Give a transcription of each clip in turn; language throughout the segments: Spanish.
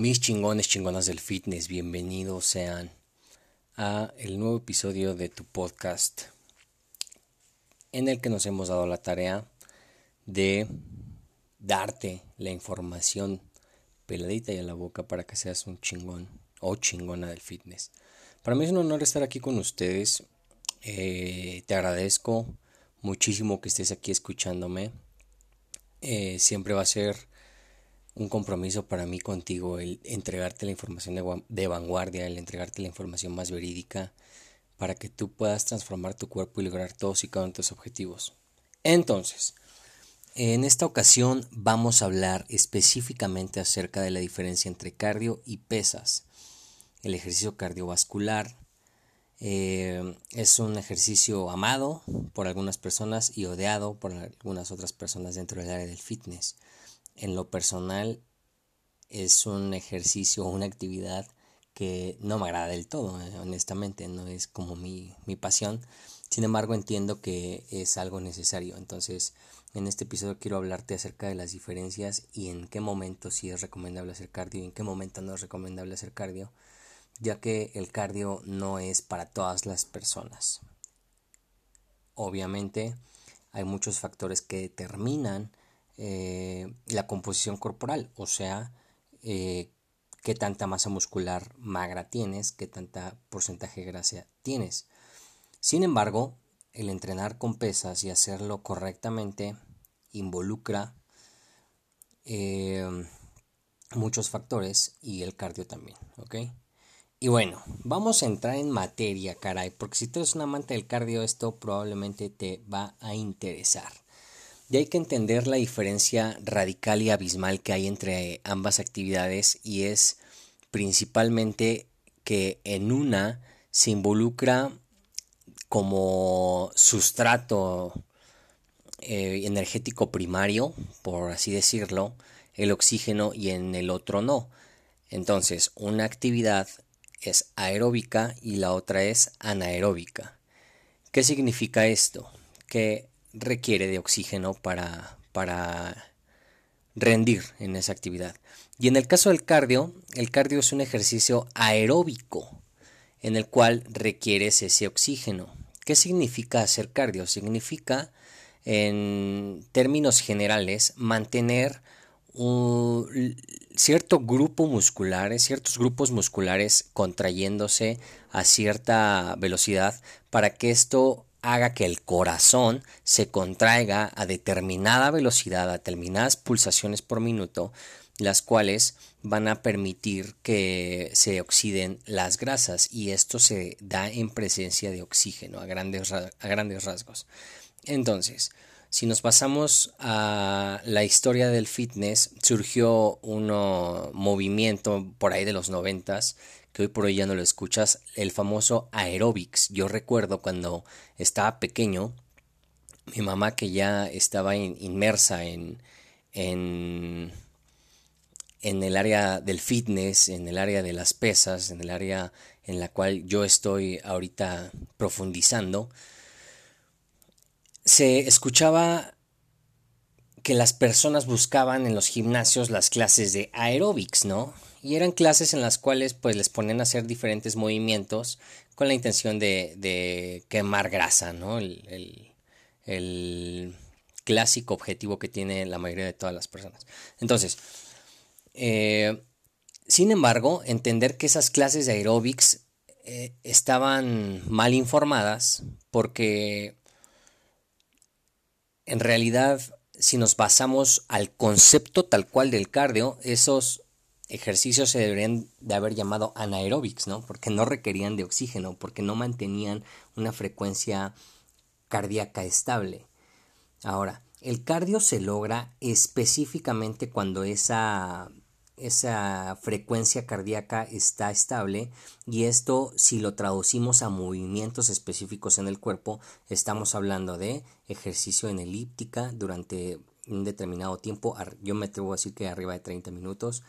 Mis chingones, chingonas del fitness, bienvenidos sean a el nuevo episodio de tu podcast en el que nos hemos dado la tarea de darte la información peladita y a la boca para que seas un chingón o chingona del fitness. Para mí es un honor estar aquí con ustedes. Eh, te agradezco muchísimo que estés aquí escuchándome. Eh, siempre va a ser un compromiso para mí contigo el entregarte la información de, vanguardia, el entregarte la información más verídica para que tú puedas transformar tu cuerpo y lograr todos y cada uno de tus objetivos. Entonces, en esta ocasión vamos a hablar específicamente acerca de la diferencia entre cardio y pesas. El ejercicio cardiovascular eh, es un ejercicio amado por algunas personas y odiado por algunas otras personas dentro del área del fitness en lo personal es un ejercicio una actividad que no me agrada del todo, eh, honestamente, no es como mi, mi pasión. Sin embargo, entiendo que es algo necesario. Entonces, en este episodio quiero hablarte acerca de las diferencias y en qué momento sí es recomendable hacer cardio y en qué momento no es recomendable hacer cardio, ya que el cardio no es para todas las personas. Obviamente, hay muchos factores que determinan eh, la composición corporal, o sea, eh, qué tanta masa muscular magra tienes, qué tanta porcentaje de grasa tienes. Sin embargo, el entrenar con pesas y hacerlo correctamente involucra eh, muchos factores y el cardio también, ¿ok? Y bueno, vamos a entrar en materia, caray, porque si tú eres un amante del cardio, esto probablemente te va a interesar. Y hay que entender la diferencia radical y abismal que hay entre ambas actividades y es principalmente que en una se involucra como sustrato eh, energético primario, por así decirlo, el oxígeno y en el otro no. Entonces, una actividad es aeróbica y la otra es anaeróbica. ¿Qué significa esto? Que requiere de oxígeno para, para rendir en esa actividad. Y en el caso del cardio, el cardio es un ejercicio aeróbico en el cual requieres ese oxígeno. ¿Qué significa hacer cardio? Significa, en términos generales, mantener un cierto grupo muscular, ciertos grupos musculares contrayéndose a cierta velocidad para que esto haga que el corazón se contraiga a determinada velocidad, a determinadas pulsaciones por minuto, las cuales van a permitir que se oxiden las grasas y esto se da en presencia de oxígeno a grandes, a grandes rasgos. Entonces, si nos pasamos a la historia del fitness, surgió un movimiento por ahí de los noventas que hoy por hoy ya no lo escuchas, el famoso aerobics. Yo recuerdo cuando estaba pequeño, mi mamá que ya estaba inmersa en, en, en el área del fitness, en el área de las pesas, en el área en la cual yo estoy ahorita profundizando, se escuchaba que las personas buscaban en los gimnasios las clases de aerobics, ¿no? Y eran clases en las cuales pues les ponían a hacer diferentes movimientos con la intención de, quemar grasa, ¿no? El, clásico objetivo que tiene la mayoría de todas las personas. Entonces, eh, sin embargo, entender que esas clases de aerobics eh, estaban mal informadas porque en realidad si nos basamos al concepto tal cual del cardio, esos ejercicios se deberían de haber llamado anaerobics, ¿no? Porque no requerían de oxígeno, porque no mantenían una frecuencia cardíaca estable. Ahora, el cardio se logra específicamente cuando esa, esa frecuencia cardíaca está estable y esto si lo traducimos a movimientos específicos en el cuerpo estamos hablando de ejercicio en elíptica durante un determinado tiempo yo me atrevo a decir que arriba de 30 minutos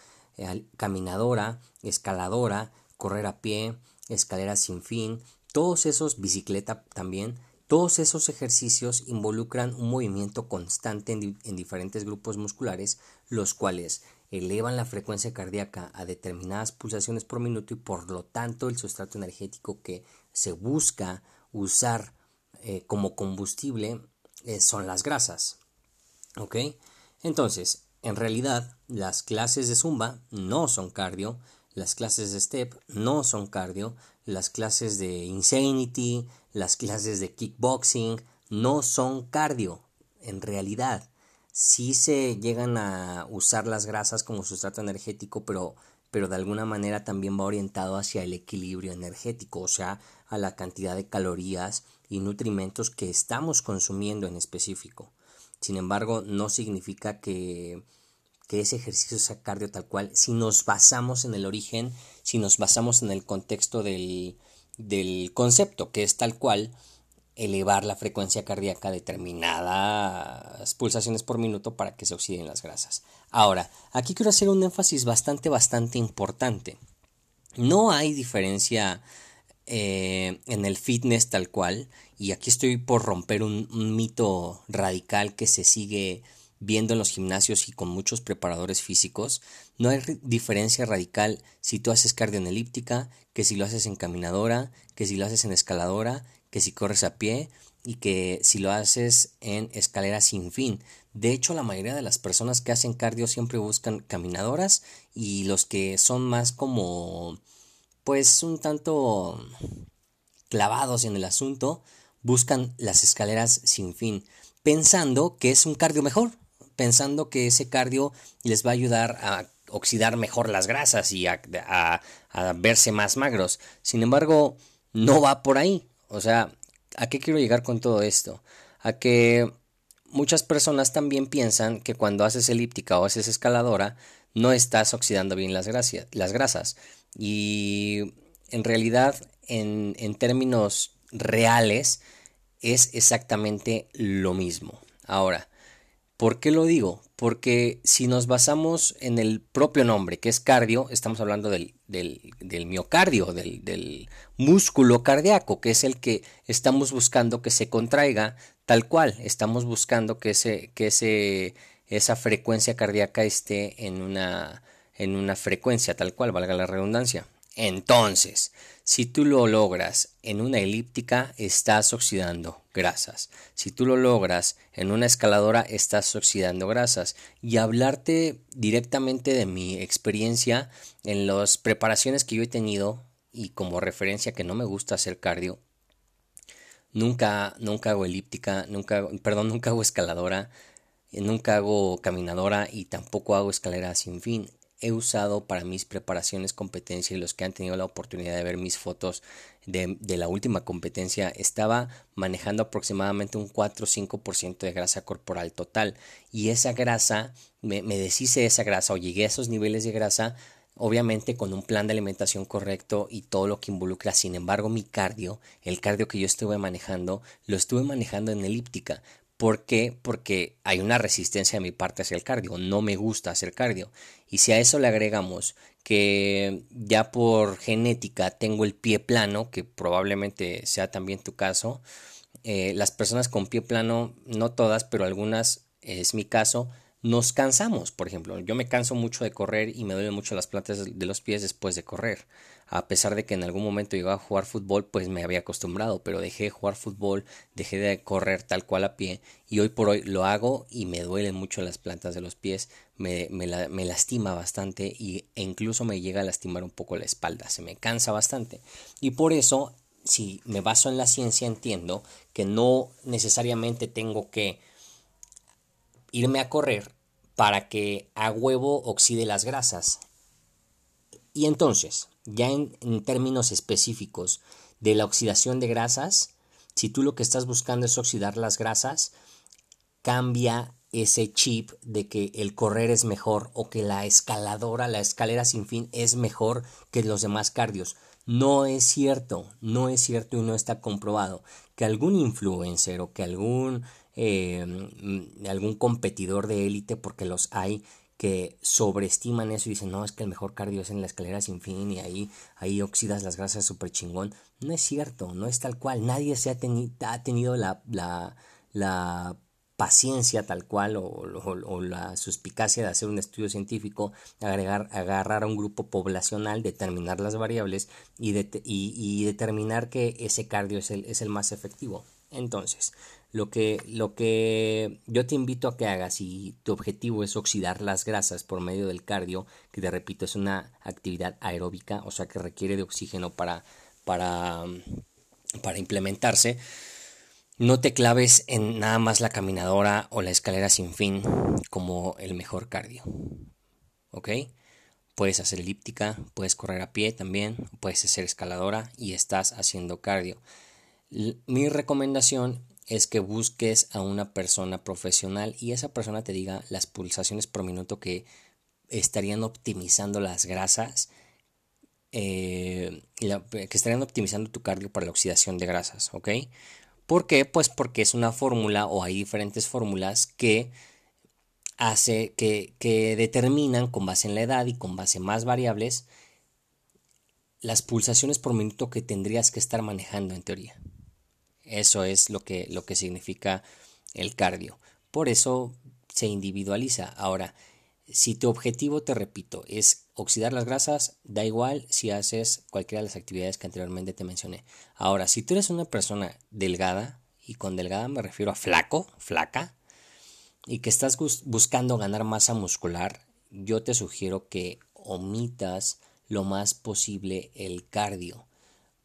caminadora escaladora correr a pie escalera sin fin todos esos bicicleta también todos esos ejercicios involucran un movimiento constante en, diferentes grupos musculares, los cuales elevan la frecuencia cardíaca a determinadas pulsaciones por minuto y por lo tanto el sustrato energético que se busca usar eh, como combustible eh, son las grasas. ¿Ok? Entonces, en realidad, las clases de zumba no son cardio, las clases de step no son cardio, las clases de insanity, las clases de kickboxing no son cardio, en realidad. Sí se llegan a usar las grasas como sustrato energético, pero, pero de alguna manera también va orientado hacia el equilibrio energético, o sea, a la cantidad de calorías y nutrimentos que estamos consumiendo en específico. Sin embargo, no significa que, que ese ejercicio sea cardio tal cual si nos basamos en el origen, si nos basamos en el contexto del, del concepto, que es tal cual elevar la frecuencia cardíaca a determinadas pulsaciones por minuto para que se oxiden las grasas. Ahora, aquí quiero hacer un énfasis bastante, bastante importante. No hay diferencia eh, en el fitness tal cual, y aquí estoy por romper un, un mito radical que se sigue viendo en los gimnasios y con muchos preparadores físicos, no hay diferencia radical si tú haces cardio en elíptica, que si lo haces en caminadora, que si lo haces en escaladora, que si corres a pie y que si lo haces en escalera sin fin. De hecho, la mayoría de las personas que hacen cardio siempre buscan caminadoras y los que son más como pues un tanto clavados en el asunto buscan las escaleras sin fin, pensando que es un cardio mejor, pensando que ese cardio les va a ayudar a oxidar mejor las grasas y a, verse más magros. Sin embargo, no va por ahí. O sea, ¿a qué quiero llegar con todo esto? A que muchas personas también piensan que cuando haces elíptica o haces escaladora, no estás oxidando bien las, las grasas. Y en realidad, en, en términos reales, es exactamente lo mismo. Ahora, ¿Por qué lo digo? Porque si nos basamos en el propio nombre, que es cardio, estamos hablando del, del, miocardio, del, del, músculo cardíaco, que es el que estamos buscando que se contraiga tal cual. Estamos buscando que, ese, que ese, esa frecuencia cardíaca esté en una, en una frecuencia tal cual, valga la redundancia. Entonces, si tú lo logras en una elíptica, estás oxidando grasas. Si tú lo logras en una escaladora, estás oxidando grasas. Y hablarte directamente de mi experiencia en las preparaciones que yo he tenido y como referencia que no me gusta hacer cardio, nunca, nunca hago elíptica, nunca, perdón, nunca hago escaladora, nunca hago caminadora y tampoco hago escalera sin fin he usado para mis preparaciones competencia y los que han tenido la oportunidad de ver mis fotos de, la última competencia estaba manejando aproximadamente un 4 o 5% de grasa corporal total y esa grasa me, me deshice esa grasa o llegué a esos niveles de grasa obviamente con un plan de alimentación correcto y todo lo que involucra. Sin embargo, mi cardio, el cardio que yo estuve manejando, lo estuve manejando en elíptica. ¿Por qué? Porque hay una resistencia de mi parte hacia el cardio. No me gusta hacer cardio. Y si a eso le agregamos que ya por genética tengo el pie plano, que probablemente sea también tu caso, eh, las personas con pie plano, no todas, pero algunas, es mi caso, nos cansamos. Por ejemplo, yo me canso mucho de correr y me duelen mucho las plantas de los pies después de correr. A pesar de que en algún momento llegaba a jugar fútbol, pues me había acostumbrado, pero dejé de jugar fútbol, dejé de correr tal cual a pie y hoy por hoy lo hago y me duelen mucho las plantas de los pies, me, me, lastima bastante y, e incluso me llega a lastimar un poco la espalda, se me cansa bastante y por eso si me baso en la ciencia entiendo que no necesariamente tengo que irme a correr para que a huevo oxide las grasas. Y entonces, ya en, términos específicos de la oxidación de grasas, si tú lo que estás buscando es oxidar las grasas, cambia ese chip de que el correr es mejor o que la escaladora, la escalera sin fin es mejor que los demás cardios. No es cierto, no es cierto y no está comprobado que algún influencer o que algún, eh, mm, algún competidor de élite, porque los hay, que sobreestiman eso y dicen, no, es que el mejor cardio es en la escalera sin fin y ahí, ahí oxidas las grasas súper chingón. No es cierto, no es tal cual. Nadie se ha, tenido la, la, la paciencia tal cual o, la suspicacia de hacer un estudio científico, agregar, agarrar a un grupo poblacional, determinar las variables y, y, determinar que ese cardio es el, es el más efectivo. Entonces, lo que, lo que yo te invito a que hagas si tu objetivo es oxidar las grasas por medio del cardio, que te repito es una actividad aeróbica, o sea que requiere de oxígeno para, para, para implementarse, no te claves en nada más la caminadora o la escalera sin fin como el mejor cardio. ¿Ok? Puedes hacer elíptica, puedes correr a pie también, puedes hacer escaladora y estás haciendo cardio. Mi recomendación es que busques a una persona profesional y esa persona te diga las pulsaciones por minuto que estarían optimizando las grasas, eh, que estarían optimizando tu cardio para la oxidación de grasas, ¿ok? ¿Por qué? Pues porque es una fórmula o hay diferentes fórmulas que hace que, que determinan con base en la edad y con base en más variables las pulsaciones por minuto que tendrías que estar manejando en teoría. Eso es lo que, lo que significa el cardio. Por eso se individualiza. Ahora, si tu objetivo, te repito, es oxidar las grasas, da igual si haces cualquiera de las actividades que anteriormente te mencioné. Ahora, si tú eres una persona delgada, y con delgada me refiero a flaco, flaca, y que estás buscando ganar masa muscular, yo te sugiero que omitas lo más posible el cardio.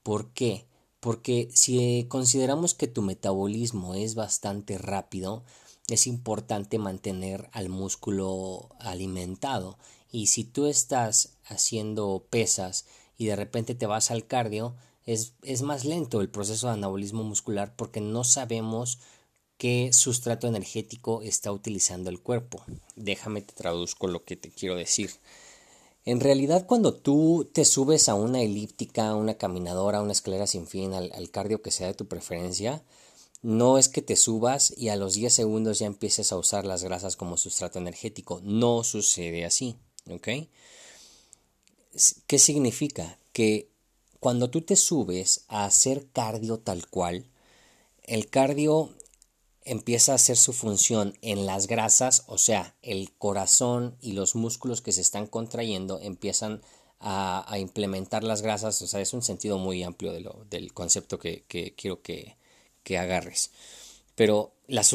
¿Por qué? Porque si consideramos que tu metabolismo es bastante rápido, es importante mantener al músculo alimentado. Y si tú estás haciendo pesas y de repente te vas al cardio, es, es más lento el proceso de anabolismo muscular porque no sabemos qué sustrato energético está utilizando el cuerpo. Déjame te traduzco lo que te quiero decir. En realidad, cuando tú te subes a una elíptica, una caminadora, una escalera sin fin, al, cardio que sea de tu preferencia, no es que te subas y a los 10 segundos ya empieces a usar las grasas como sustrato energético. No sucede así. ¿Ok? ¿Qué significa? Que cuando tú te subes a hacer cardio tal cual, el cardio empieza a hacer su función en las grasas, o sea, el corazón y los músculos que se están contrayendo empiezan a, implementar las grasas, o sea, es un sentido muy amplio del concepto que, quiero que, agarres. Pero las,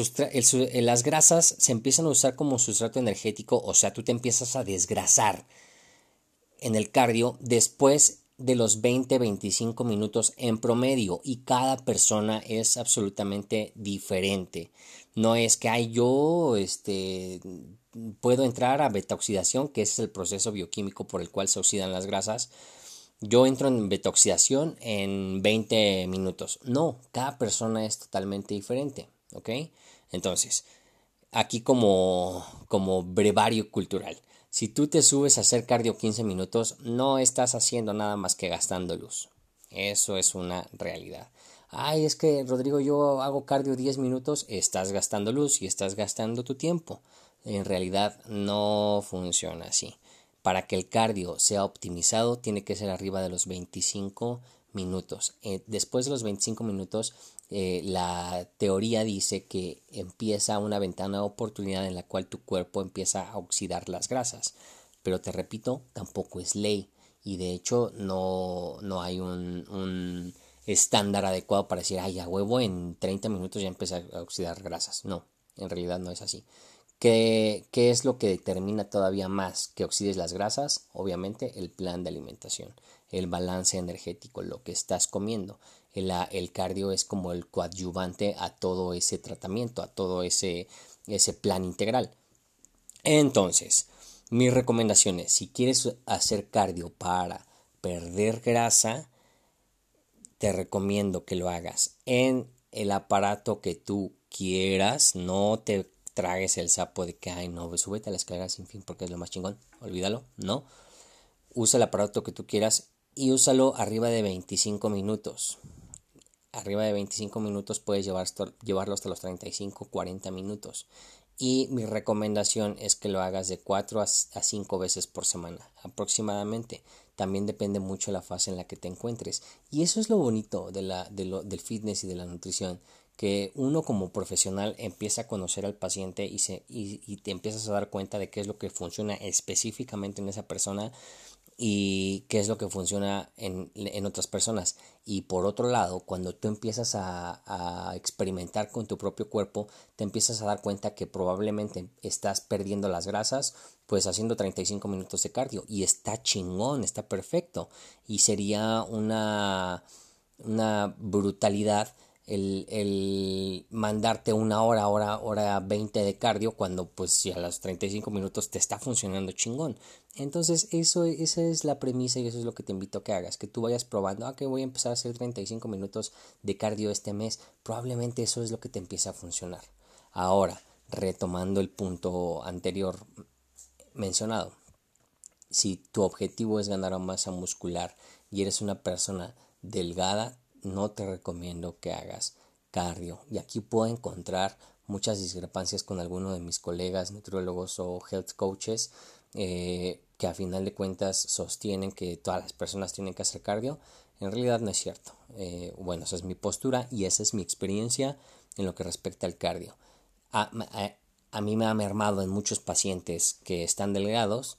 las grasas se empiezan a usar como sustrato energético, o sea, tú te empiezas a desgrasar en el cardio después de los 20-25 minutos en promedio y cada persona es absolutamente diferente. No es que hay yo este puedo entrar a beta oxidación, que es el proceso bioquímico por el cual se oxidan las grasas. Yo entro en beta oxidación en 20 minutos. No, cada persona es totalmente diferente, ¿ok? Entonces, aquí como como brevario cultural. Si tú te subes a hacer cardio 15 minutos, no estás haciendo nada más que gastando luz. Eso es una realidad. Ay, es que Rodrigo, yo hago cardio 10 minutos, estás gastando luz y estás gastando tu tiempo. En realidad no funciona así. Para que el cardio sea optimizado, tiene que ser arriba de los 25 minutos. Eh, después de los 25 minutos, eh, la teoría dice que empieza una ventana de oportunidad en la cual tu cuerpo empieza a oxidar las grasas. Pero te repito, tampoco es ley. y de hecho no, no hay un, un estándar adecuado para decir, ay, a huevo en 30 minutos ya empieza a oxidar grasas. No, en realidad no es así. ¿Qué, ¿Qué, es lo que determina todavía más que oxides las grasas? Obviamente el plan de alimentación, el balance energético, lo que estás comiendo. El, el cardio es como el coadyuvante a todo ese tratamiento, a todo ese, ese plan integral. Entonces, mis recomendaciones, si quieres hacer cardio para perder grasa, te recomiendo que lo hagas en el aparato que tú quieras, no te tragues el sapo de que, ay, no, súbete a la escalera sin fin porque es lo más chingón, olvídalo, no. Usa el aparato que tú quieras y úsalo arriba de 25 minutos. Arriba de 25 minutos puedes llevarlo hasta los 35, 40 minutos. Y mi recomendación es que lo hagas de 4 a 5 veces por semana aproximadamente. También depende mucho de la fase en la que te encuentres. Y eso es lo bonito de la, del fitness y de la nutrición que uno como profesional empieza a conocer al paciente y, se, y, te empiezas a dar cuenta de qué es lo que funciona específicamente en esa persona y qué es lo que funciona en, en otras personas. Y por otro lado, cuando tú empiezas a, a, experimentar con tu propio cuerpo, te empiezas a dar cuenta que probablemente estás perdiendo las grasas, pues haciendo 35 minutos de cardio. Y está chingón, está perfecto. Y sería una, una brutalidad el, el, mandarte una hora, hora, hora 20 de cardio cuando pues si a los 35 minutos te está funcionando chingón. Entonces eso, esa es la premisa y eso es lo que te invito a que hagas, que tú vayas probando, ah, que voy a empezar a hacer 35 minutos de cardio este mes, probablemente eso es lo que te empieza a funcionar. Ahora, retomando el punto anterior mencionado, si tu objetivo es ganar masa muscular y eres una persona delgada, no te recomiendo que hagas cardio. Y aquí puedo encontrar muchas discrepancias con algunos de mis colegas nutriólogos o health coaches eh, que a final de cuentas sostienen que todas las personas tienen que hacer cardio. En realidad no es cierto. Eh, bueno, esa es mi postura y esa es mi experiencia en lo que respecta al cardio. A, a mí me ha mermado en muchos pacientes que están delgados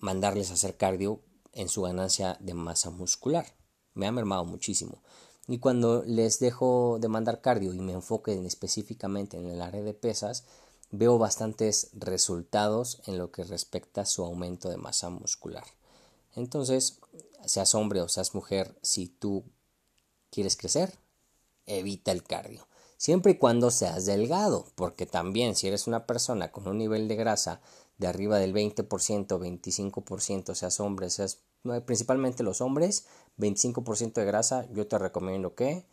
mandarles a hacer cardio en su ganancia de masa muscular. Me ha mermado muchísimo. Y cuando les dejo de mandar cardio y me enfoque específicamente en el área de pesas, veo bastantes resultados en lo que respecta a su aumento de masa muscular. Entonces, seas hombre o seas mujer, si tú quieres crecer, evita el cardio. Siempre y cuando seas delgado, porque también si eres una persona con un nivel de grasa de arriba del 20%, 25%, seas hombre, seas principalmente los hombres, 25% de grasa, yo te recomiendo que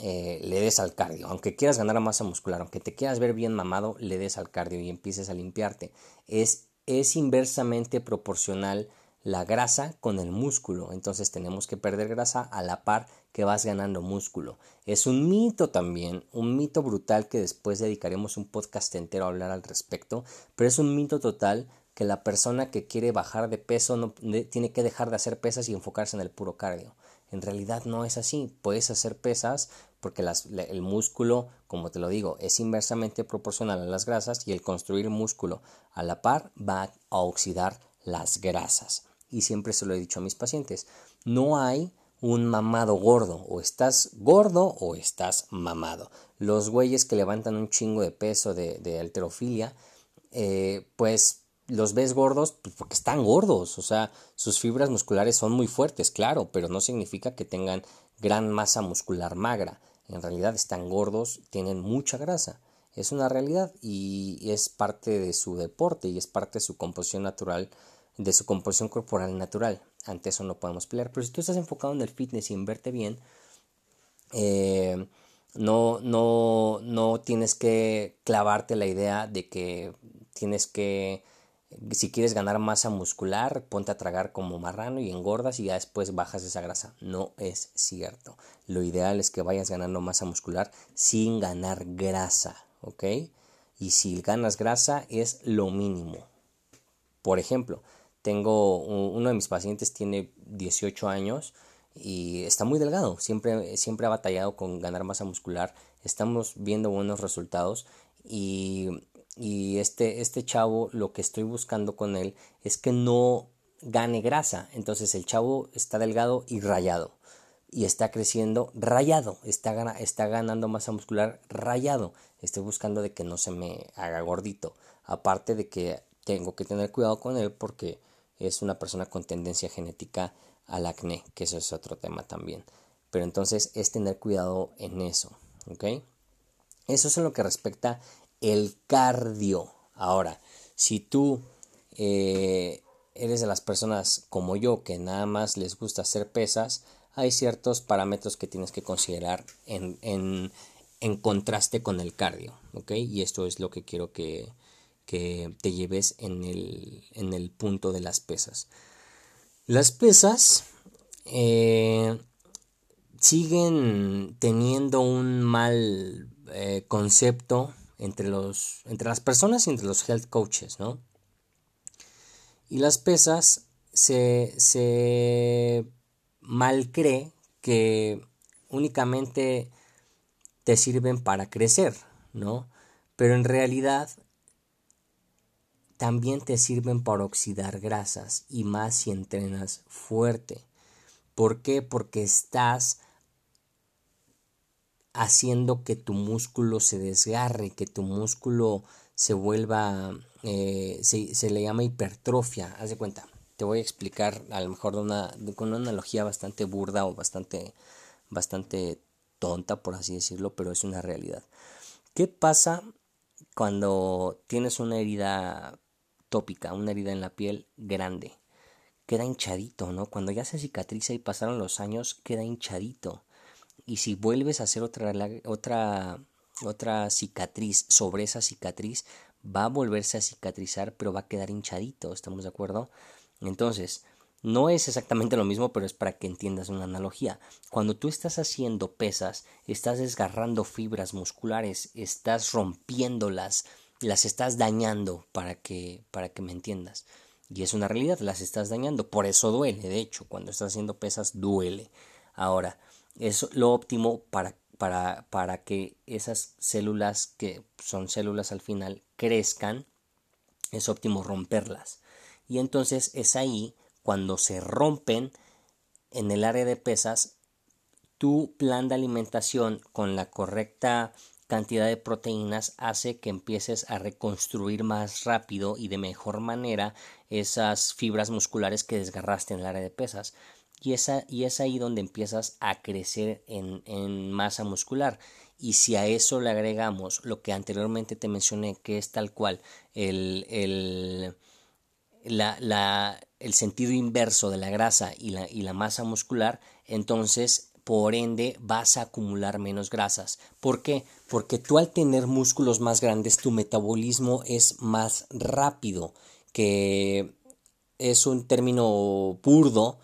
eh, le des al cardio. Aunque quieras ganar masa muscular, aunque te quieras ver bien mamado, le des al cardio y empieces a limpiarte. Es, es inversamente proporcional la grasa con el músculo. Entonces tenemos que perder grasa a la par que vas ganando músculo. Es un mito también, un mito brutal que después dedicaremos un podcast entero a hablar al respecto, pero es un mito total que la persona que quiere bajar de peso no, tiene que dejar de hacer pesas y enfocarse en el puro cardio. En realidad no es así. Puedes hacer pesas porque el músculo, como te lo digo, es inversamente proporcional a las grasas y el construir músculo a la par va a oxidar las grasas. Y siempre se lo he dicho a mis pacientes, no hay un mamado gordo, o estás gordo o estás mamado. Los güeyes que levantan un chingo de peso de, de alterofilia, eh, pues los ves gordos pues, porque están gordos, o sea, sus fibras musculares son muy fuertes, claro, pero no significa que tengan gran masa muscular magra. En realidad están gordos, tienen mucha grasa. Es una realidad y es parte de su deporte y es parte de su composición natural, de su composición corporal natural. Ante eso no podemos pelear. Pero si tú estás enfocado en el fitness y en verte bien, eh, no, no, no tienes que clavarte la idea de que tienes que si quieres ganar masa muscular, ponte a tragar como marrano y engordas y ya después bajas esa grasa. No es cierto. Lo ideal es que vayas ganando masa muscular sin ganar grasa, ¿ok? Y si ganas grasa es lo mínimo. Por ejemplo, tengo uno de mis pacientes tiene 18 años y está muy delgado, siempre, siempre ha batallado con ganar masa muscular, estamos viendo buenos resultados y y este, este chavo lo que estoy buscando con él es que no gane grasa. Entonces el chavo está delgado y rayado. Y está creciendo rayado. Está, está ganando masa muscular rayado. Estoy buscando de que no se me haga gordito. Aparte de que tengo que tener cuidado con él porque es una persona con tendencia genética al acné, que eso es otro tema también. Pero entonces es tener cuidado en eso. ¿Ok? Eso es en lo que respecta el cardio. Ahora, si tú eh, eres de las personas como yo que nada más les gusta hacer pesas, hay ciertos parámetros que tienes que considerar en, en, en contraste con el cardio. Y esto es lo que quiero que, que te lleves en el, en el, punto de las pesas. Las pesas eh, siguen teniendo un mal eh, concepto entre, los, entre las personas y entre los health coaches, ¿no? Y las pesas se, se mal cree que únicamente te sirven para crecer, ¿no? Pero en realidad también te sirven para oxidar grasas y más si entrenas fuerte. ¿Por qué? Porque estás haciendo que tu músculo se desgarre, que tu músculo se vuelva, eh, se, le llama hipertrofia, haz de cuenta. Te voy a explicar a lo mejor con una analogía bastante burda o bastante, bastante tonta, por así decirlo, pero es una realidad. ¿Qué pasa cuando tienes una herida tópica, una herida en la piel grande? Queda hinchadito, ¿no? Cuando ya se cicatriza y pasaron los años, queda hinchadito. Y si vuelves a hacer otra, otra otra cicatriz sobre esa cicatriz va a volverse a cicatrizar pero va a quedar hinchadito, ¿estamos de acuerdo? Entonces, no es exactamente lo mismo, pero es para que entiendas una analogía. Cuando tú estás haciendo pesas, estás desgarrando fibras musculares, estás rompiéndolas, las estás dañando para que para que me entiendas. Y es una realidad, las estás dañando, por eso duele, de hecho, cuando estás haciendo pesas duele. Ahora, es lo óptimo para para, para que esas células que son células al final crezcan, es óptimo romperlas. Y entonces es ahí cuando se rompen en el área de pesas, tu plan de alimentación con la correcta cantidad de proteínas hace que empieces a reconstruir más rápido y de mejor manera esas fibras musculares que desgarraste en el área de pesas y, esa, y es ahí donde empiezas a crecer en, en masa muscular. Y si a eso le agregamos lo que anteriormente te mencioné, que es tal cual el, el, la, la, el sentido inverso de la grasa y la, y la masa muscular, entonces por ende vas a acumular menos grasas. ¿Por qué? Porque tú al tener músculos más grandes, tu metabolismo es más rápido, que es un término burdo,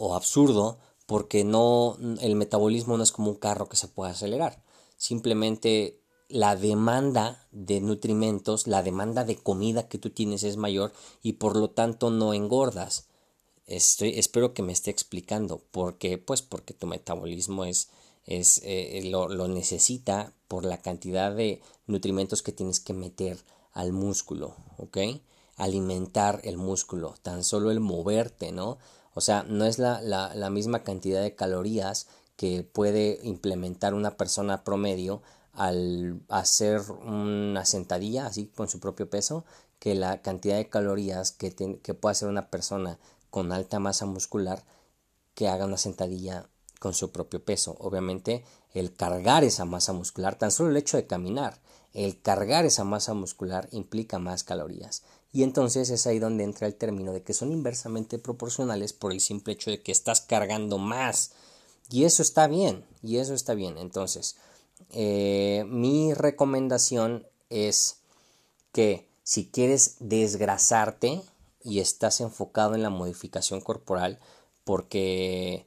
o absurdo porque no el metabolismo no es como un carro que se puede acelerar. Simplemente la demanda de nutrimentos, la demanda de comida que tú tienes es mayor y por lo tanto no engordas. Estoy, espero que me esté explicando. ¿Por qué? Pues porque tu metabolismo es, es eh, lo, lo necesita por la cantidad de nutrimentos que tienes que meter al músculo, ¿ok? Alimentar el músculo, tan solo el moverte, ¿no? O sea, no es la, la, la misma cantidad de calorías que puede implementar una persona promedio al hacer una sentadilla así con su propio peso que la cantidad de calorías que, que puede hacer una persona con alta masa muscular que haga una sentadilla con su propio peso. Obviamente el cargar esa masa muscular, tan solo el hecho de caminar, el cargar esa masa muscular implica más calorías. Y entonces es ahí donde entra el término de que son inversamente proporcionales por el simple hecho de que estás cargando más. Y eso está bien, y eso está bien. Entonces, eh, mi recomendación es que si quieres desgrasarte y estás enfocado en la modificación corporal, porque,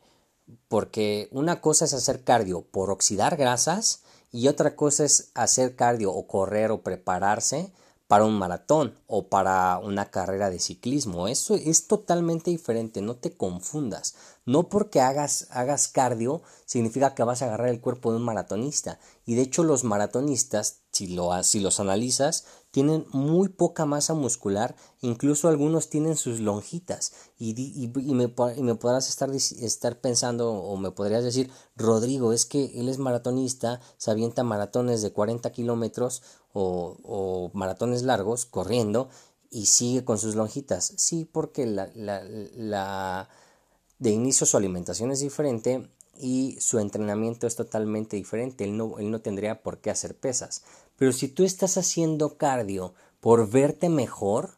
porque una cosa es hacer cardio por oxidar grasas y otra cosa es hacer cardio o correr o prepararse para un maratón o para una carrera de ciclismo. Eso es totalmente diferente, no te confundas. No porque hagas, hagas cardio significa que vas a agarrar el cuerpo de un maratonista. Y de hecho los maratonistas, si, lo, si los analizas, tienen muy poca masa muscular, incluso algunos tienen sus lonjitas. Y, me, podrás estar, estar pensando o me podrías decir, Rodrigo, es que él es maratonista, se avienta maratones de 40 kilómetros o, o maratones largos corriendo y sigue con sus lonjitas. Sí, porque la, la, la, de inicio su alimentación es diferente y su entrenamiento es totalmente diferente. Él no, él no tendría por qué hacer pesas. Pero si tú estás haciendo cardio por verte mejor,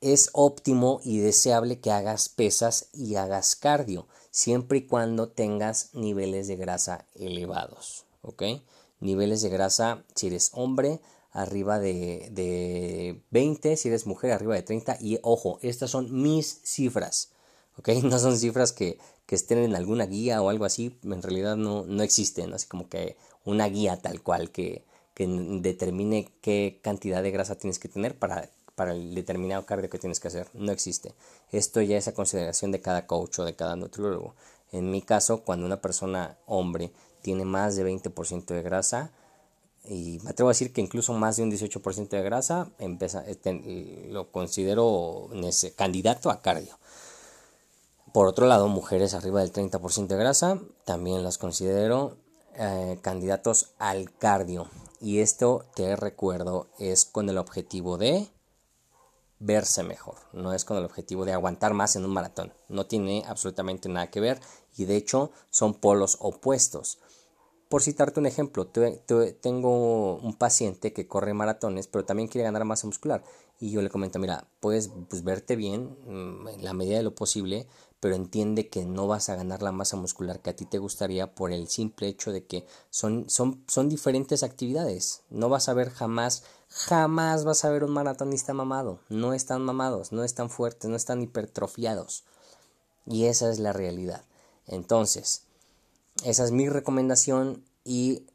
es óptimo y deseable que hagas pesas y hagas cardio, siempre y cuando tengas niveles de grasa elevados. ¿Ok? Niveles de grasa, si eres hombre, arriba de, de 20, si eres mujer arriba de 30 y ojo, estas son mis cifras, ¿ok? No son cifras que, que estén en alguna guía o algo así, en realidad no, no existen, así como que una guía tal cual que, que determine qué cantidad de grasa tienes que tener para, para el determinado cardio que tienes que hacer, no existe. Esto ya es a consideración de cada coach o de cada nutriólogo. En mi caso, cuando una persona hombre tiene más de 20% de grasa, y me atrevo a decir que incluso más de un 18% de grasa este, lo considero candidato a cardio. Por otro lado, mujeres arriba del 30% de grasa también las considero eh, candidatos al cardio. Y esto, te recuerdo, es con el objetivo de verse mejor, no es con el objetivo de aguantar más en un maratón. No tiene absolutamente nada que ver y de hecho son polos opuestos. Por citarte un ejemplo, tengo un paciente que corre maratones, pero también quiere ganar masa muscular. Y yo le comento, mira, puedes pues, verte bien mm, en la medida de lo posible, pero entiende que no vas a ganar la masa muscular que a ti te gustaría por el simple hecho de que son, son, son diferentes actividades. No vas a ver jamás, jamás vas a ver un maratonista mamado. No están mamados, no están fuertes, no están hipertrofiados. Y esa es la realidad. Entonces, esa es mi recomendación y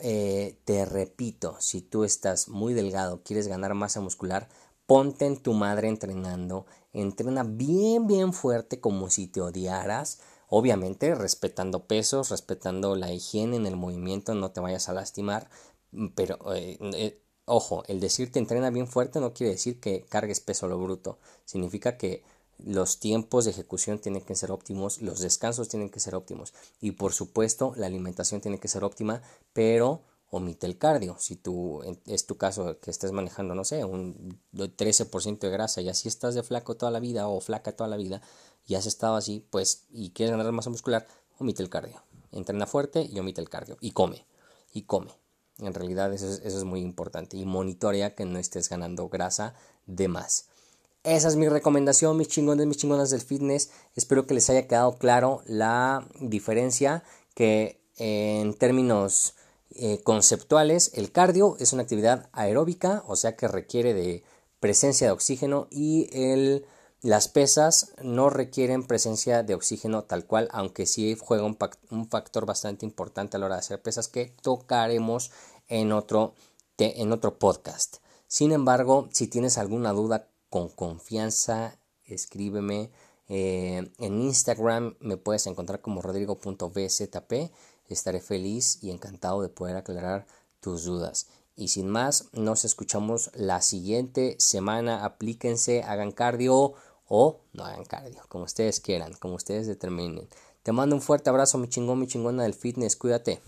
eh, te repito, si tú estás muy delgado, quieres ganar masa muscular, ponte en tu madre entrenando, entrena bien, bien fuerte como si te odiaras, obviamente respetando pesos, respetando la higiene en el movimiento, no te vayas a lastimar, pero eh, eh, ojo, el decirte entrena bien fuerte no quiere decir que cargues peso a lo bruto, significa que los tiempos de ejecución tienen que ser óptimos, los descansos tienen que ser óptimos y por supuesto la alimentación tiene que ser óptima, pero omite el cardio. Si tú es tu caso que estés manejando, no sé, un 13% de grasa y así estás de flaco toda la vida o flaca toda la vida y has estado así, pues y quieres ganar masa muscular, omite el cardio. Entrena fuerte y omite el cardio y come y come. En realidad eso es, eso es muy importante y monitorea que no estés ganando grasa de más. Esa es mi recomendación, mis chingones, mis chingonas del fitness. Espero que les haya quedado claro la diferencia que en términos eh, conceptuales, el cardio es una actividad aeróbica, o sea que requiere de presencia de oxígeno y el, las pesas no requieren presencia de oxígeno tal cual, aunque sí juega un, factor bastante importante a la hora de hacer pesas que tocaremos en otro, en otro podcast. Sin embargo, si tienes alguna duda con confianza, escríbeme. Eh, en Instagram me puedes encontrar como rodrigo.bzp. Estaré feliz y encantado de poder aclarar tus dudas. Y sin más, nos escuchamos la siguiente semana. Aplíquense, hagan cardio o no hagan cardio, como ustedes quieran, como ustedes determinen. Te mando un fuerte abrazo, mi chingón, mi chingona del fitness. Cuídate.